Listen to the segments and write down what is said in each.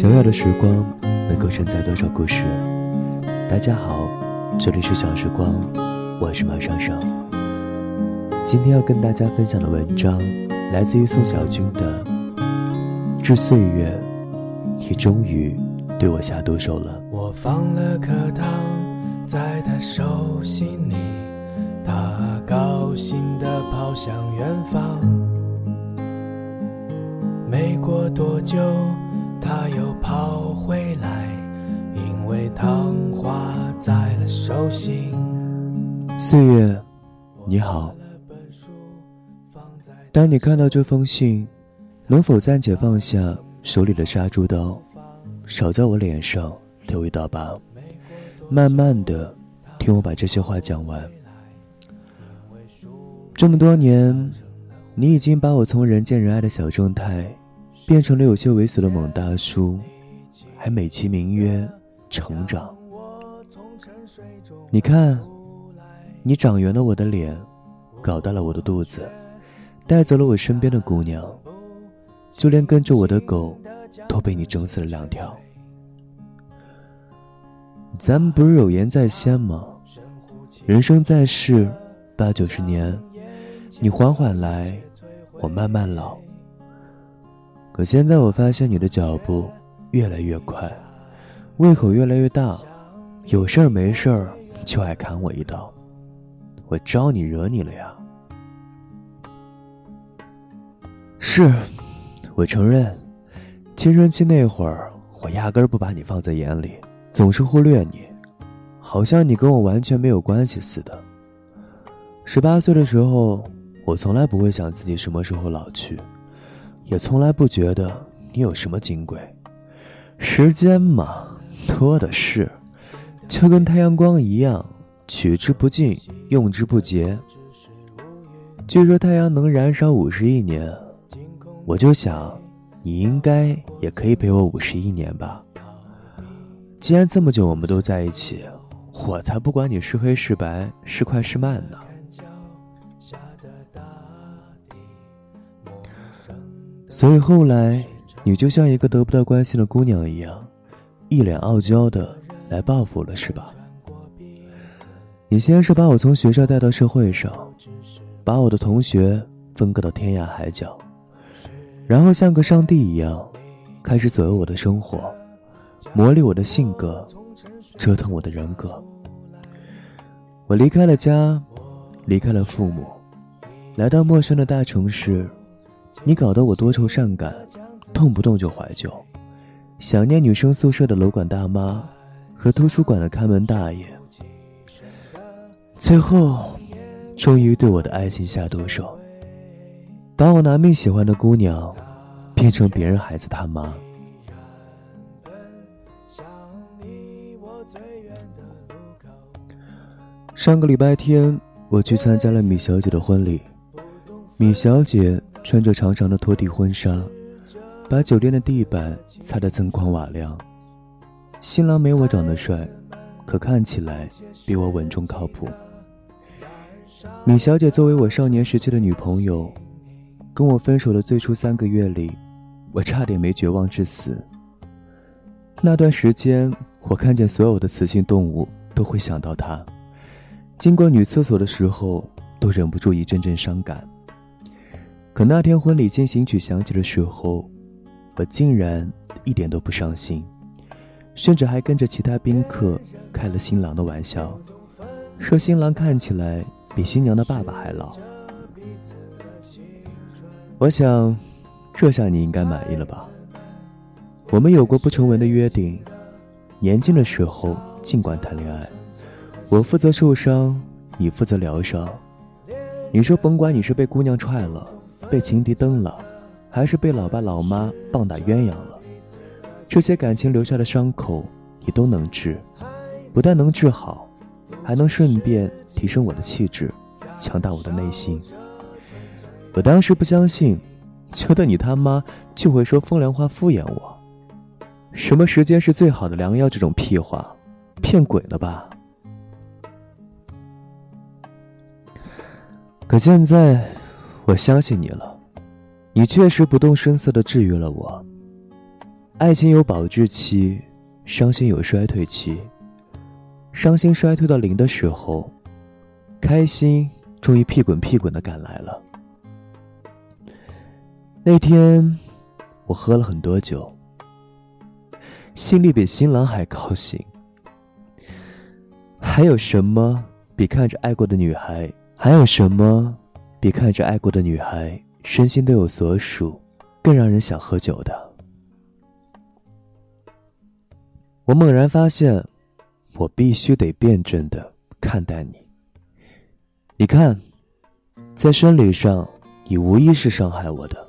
小小的时光能够承载多少故事？大家好，这里是小时光，我是马尚尚。今天要跟大家分享的文章来自于宋小军的《致岁月》，你终于对我下毒手了。我放了颗糖在他手心里，他高兴地跑向远方。没过多久。他又跑回来，因为糖化在了手心。岁月，你好。当你看到这封信，能否暂且放下手里的杀猪刀，少在我脸上留一道疤？慢慢的，听我把这些话讲完。这么多年，你已经把我从人见人爱的小正太。变成了有些猥琐的猛大叔，还美其名曰成长。你看，你长圆了我的脸，搞大了我的肚子，带走了我身边的姑娘，就连跟着我的狗都被你整死了两条。咱们不是有言在先吗？人生在世，八九十年，你缓缓来，我慢慢老。可现在我发现你的脚步越来越快，胃口越来越大，有事儿没事儿就爱砍我一刀。我招你惹你了呀？是，我承认，青春期那会儿，我压根不把你放在眼里，总是忽略你，好像你跟我完全没有关系似的。十八岁的时候，我从来不会想自己什么时候老去。也从来不觉得你有什么金贵，时间嘛，多的是，就跟太阳光一样，取之不尽，用之不竭。据说太阳能燃烧五十亿年，我就想，你应该也可以陪我五十亿年吧。既然这么久我们都在一起，我才不管你是黑是白，是快是慢呢。所以后来，你就像一个得不到关心的姑娘一样，一脸傲娇的来报复了，是吧？你先是把我从学校带到社会上，把我的同学分割到天涯海角，然后像个上帝一样，开始左右我的生活，磨砺我的性格，折腾我的人格。我离开了家，离开了父母，来到陌生的大城市。你搞得我多愁善感，动不动就怀旧，想念女生宿舍的楼管大妈和图书馆的看门大爷。最后，终于对我的爱情下毒手，把我拿命喜欢的姑娘变成别人孩子他妈。上个礼拜天，我去参加了米小姐的婚礼，米小姐。穿着长长的拖地婚纱，把酒店的地板擦得锃光瓦亮。新郎没我长得帅，可看起来比我稳重靠谱。米小姐作为我少年时期的女朋友，跟我分手的最初三个月里，我差点没绝望致死。那段时间，我看见所有的雌性动物都会想到她，经过女厕所的时候，都忍不住一阵阵伤感。可那天婚礼进行曲响起的时候，我竟然一点都不伤心，甚至还跟着其他宾客开了新郎的玩笑，说新郎看起来比新娘的爸爸还老。我想，这下你应该满意了吧？我们有过不成文的约定，年轻的时候尽管谈恋爱，我负责受伤，你负责疗伤。你说甭管你是被姑娘踹了。被情敌蹬了，还是被老爸老妈棒打鸳鸯了？这些感情留下的伤口，你都能治，不但能治好，还能顺便提升我的气质，强大我的内心。我当时不相信，觉得你他妈就会说风凉话敷衍我，什么时间是最好的良药这种屁话，骗鬼了吧？可现在。我相信你了，你确实不动声色的治愈了我。爱情有保质期，伤心有衰退期。伤心衰退到零的时候，开心终于屁滚屁滚的赶来了。那天，我喝了很多酒，心里比新郎还高兴。还有什么比看着爱过的女孩？还有什么比看着爱过的女孩身心都有所属，更让人想喝酒的？我猛然发现，我必须得辩证的看待你。你看，在生理上，你无疑是伤害我的。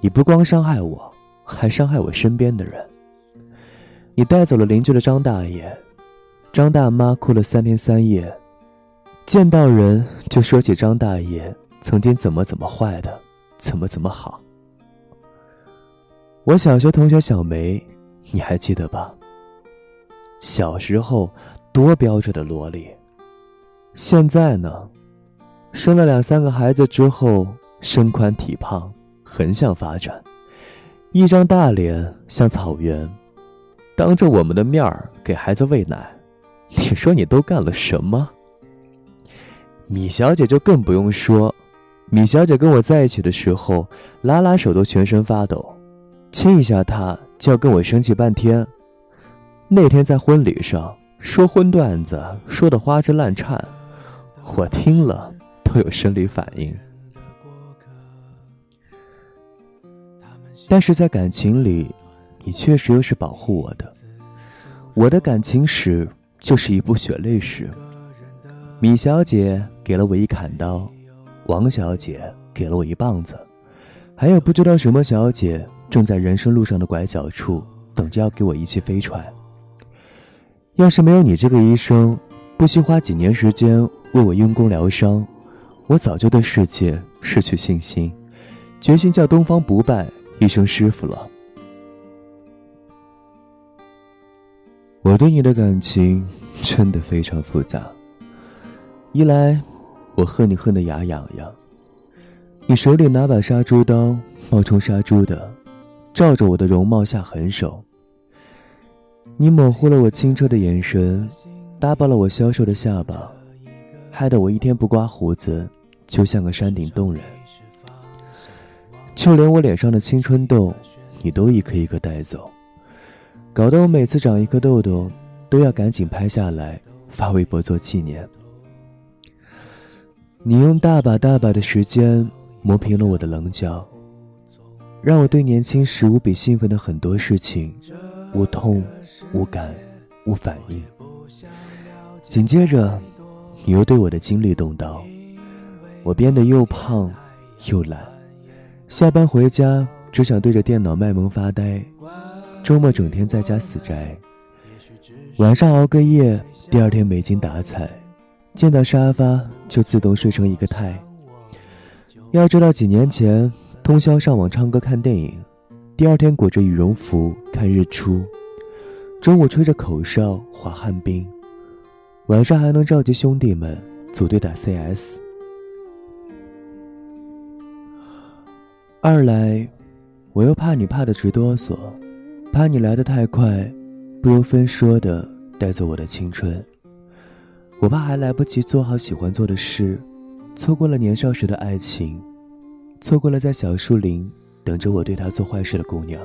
你不光伤害我，还伤害我身边的人。你带走了邻居的张大爷。张大妈哭了三天三夜，见到人就说起张大爷曾经怎么怎么坏的，怎么怎么好。我小学同学小梅，你还记得吧？小时候多标致的萝莉，现在呢，生了两三个孩子之后，身宽体胖，横向发展，一张大脸像草原，当着我们的面儿给孩子喂奶。你说你都干了什么？米小姐就更不用说，米小姐跟我在一起的时候，拉拉手都全身发抖，亲一下她就要跟我生气半天。那天在婚礼上说荤段子，说的花枝乱颤，我听了都有生理反应。但是在感情里，你确实又是保护我的，我的感情史。就是一部血泪史。米小姐给了我一砍刀，王小姐给了我一棒子，还有不知道什么小姐正在人生路上的拐角处等着要给我一记飞踹。要是没有你这个医生，不惜花几年时间为我用功疗伤，我早就对世界失去信心，决心叫东方不败一声师傅了。我对你的感情真的非常复杂。一来，我恨你恨得牙痒痒，你手里拿把杀猪刀，冒充杀猪的，照着我的容貌下狠手。你模糊了我清澈的眼神，耷巴了我消瘦的下巴，害得我一天不刮胡子，就像个山顶洞人。就连我脸上的青春痘，你都一颗一颗带走。搞得我每次长一颗痘痘，都要赶紧拍下来发微博做纪念。你用大把大把的时间磨平了我的棱角，让我对年轻时无比兴奋的很多事情无痛、无感、无反应。紧接着，你又对我的精力动刀，我变得又胖又懒，下班回家只想对着电脑卖萌发呆。周末整天在家死宅，晚上熬个夜，第二天没精打采，见到沙发就自动睡成一个太。要知道几年前通宵上网唱歌看电影，第二天裹着羽绒服看日出，中午吹着口哨滑旱冰，晚上还能召集兄弟们组队打 CS。二来，我又怕你怕的直哆嗦。怕你来的太快，不由分说的带走我的青春。我怕还来不及做好喜欢做的事，错过了年少时的爱情，错过了在小树林等着我对他做坏事的姑娘。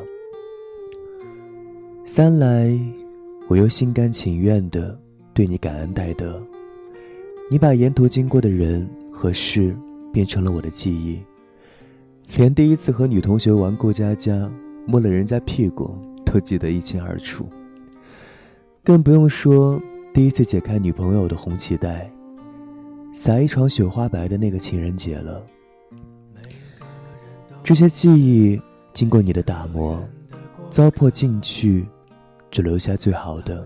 三来，我又心甘情愿的对你感恩戴德。你把沿途经过的人和事变成了我的记忆，连第一次和女同学玩过家家，摸了人家屁股。都记得一清二楚，更不用说第一次解开女朋友的红脐带，撒一床雪花白的那个情人节了。这些记忆经过你的打磨，糟粕进去，只留下最好的、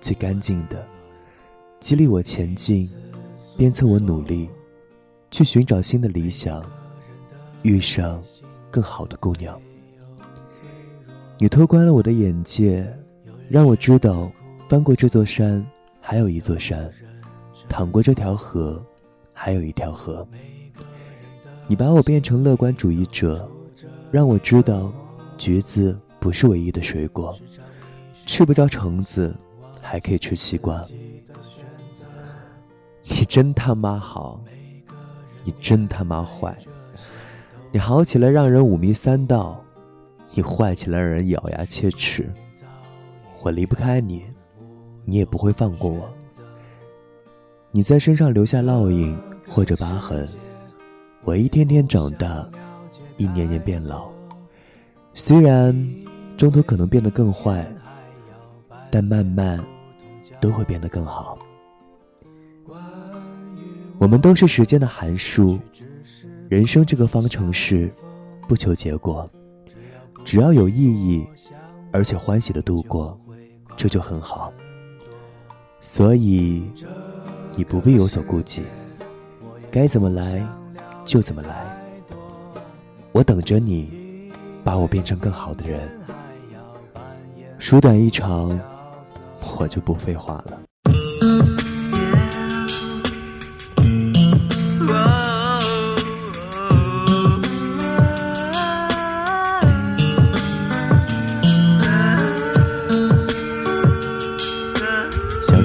最干净的，激励我前进，鞭策我努力，去寻找新的理想，遇上更好的姑娘。你拓宽了我的眼界，让我知道，翻过这座山，还有一座山；淌过这条河，还有一条河。你把我变成乐观主义者，让我知道，橘子不是唯一的水果，吃不着橙子，还可以吃西瓜。你真他妈好，你真他妈坏，你好起来让人五迷三道，你坏起来让人咬牙切齿。我离不开你，你也不会放过我。你在身上留下烙印或者疤痕，我一天天长大，一年年变老。虽然中途可能变得更坏，但慢慢都会变得更好。我们都是时间的函数，人生这个方程式，不求结果，只要有意义，而且欢喜的度过，这就很好。所以。你不必有所顾忌，该怎么来就怎么来。我等着你，把我变成更好的人。书短一长，我就不废话了。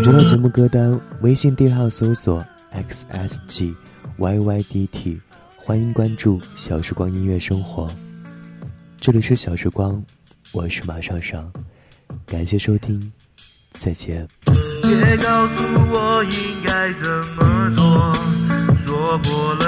知道节目歌单，微信订阅号搜索 xsgyydt，欢迎关注小时光音乐生活。这里是小时光，我是马上上，感谢收听，再见。别告诉我应该怎么做，说破了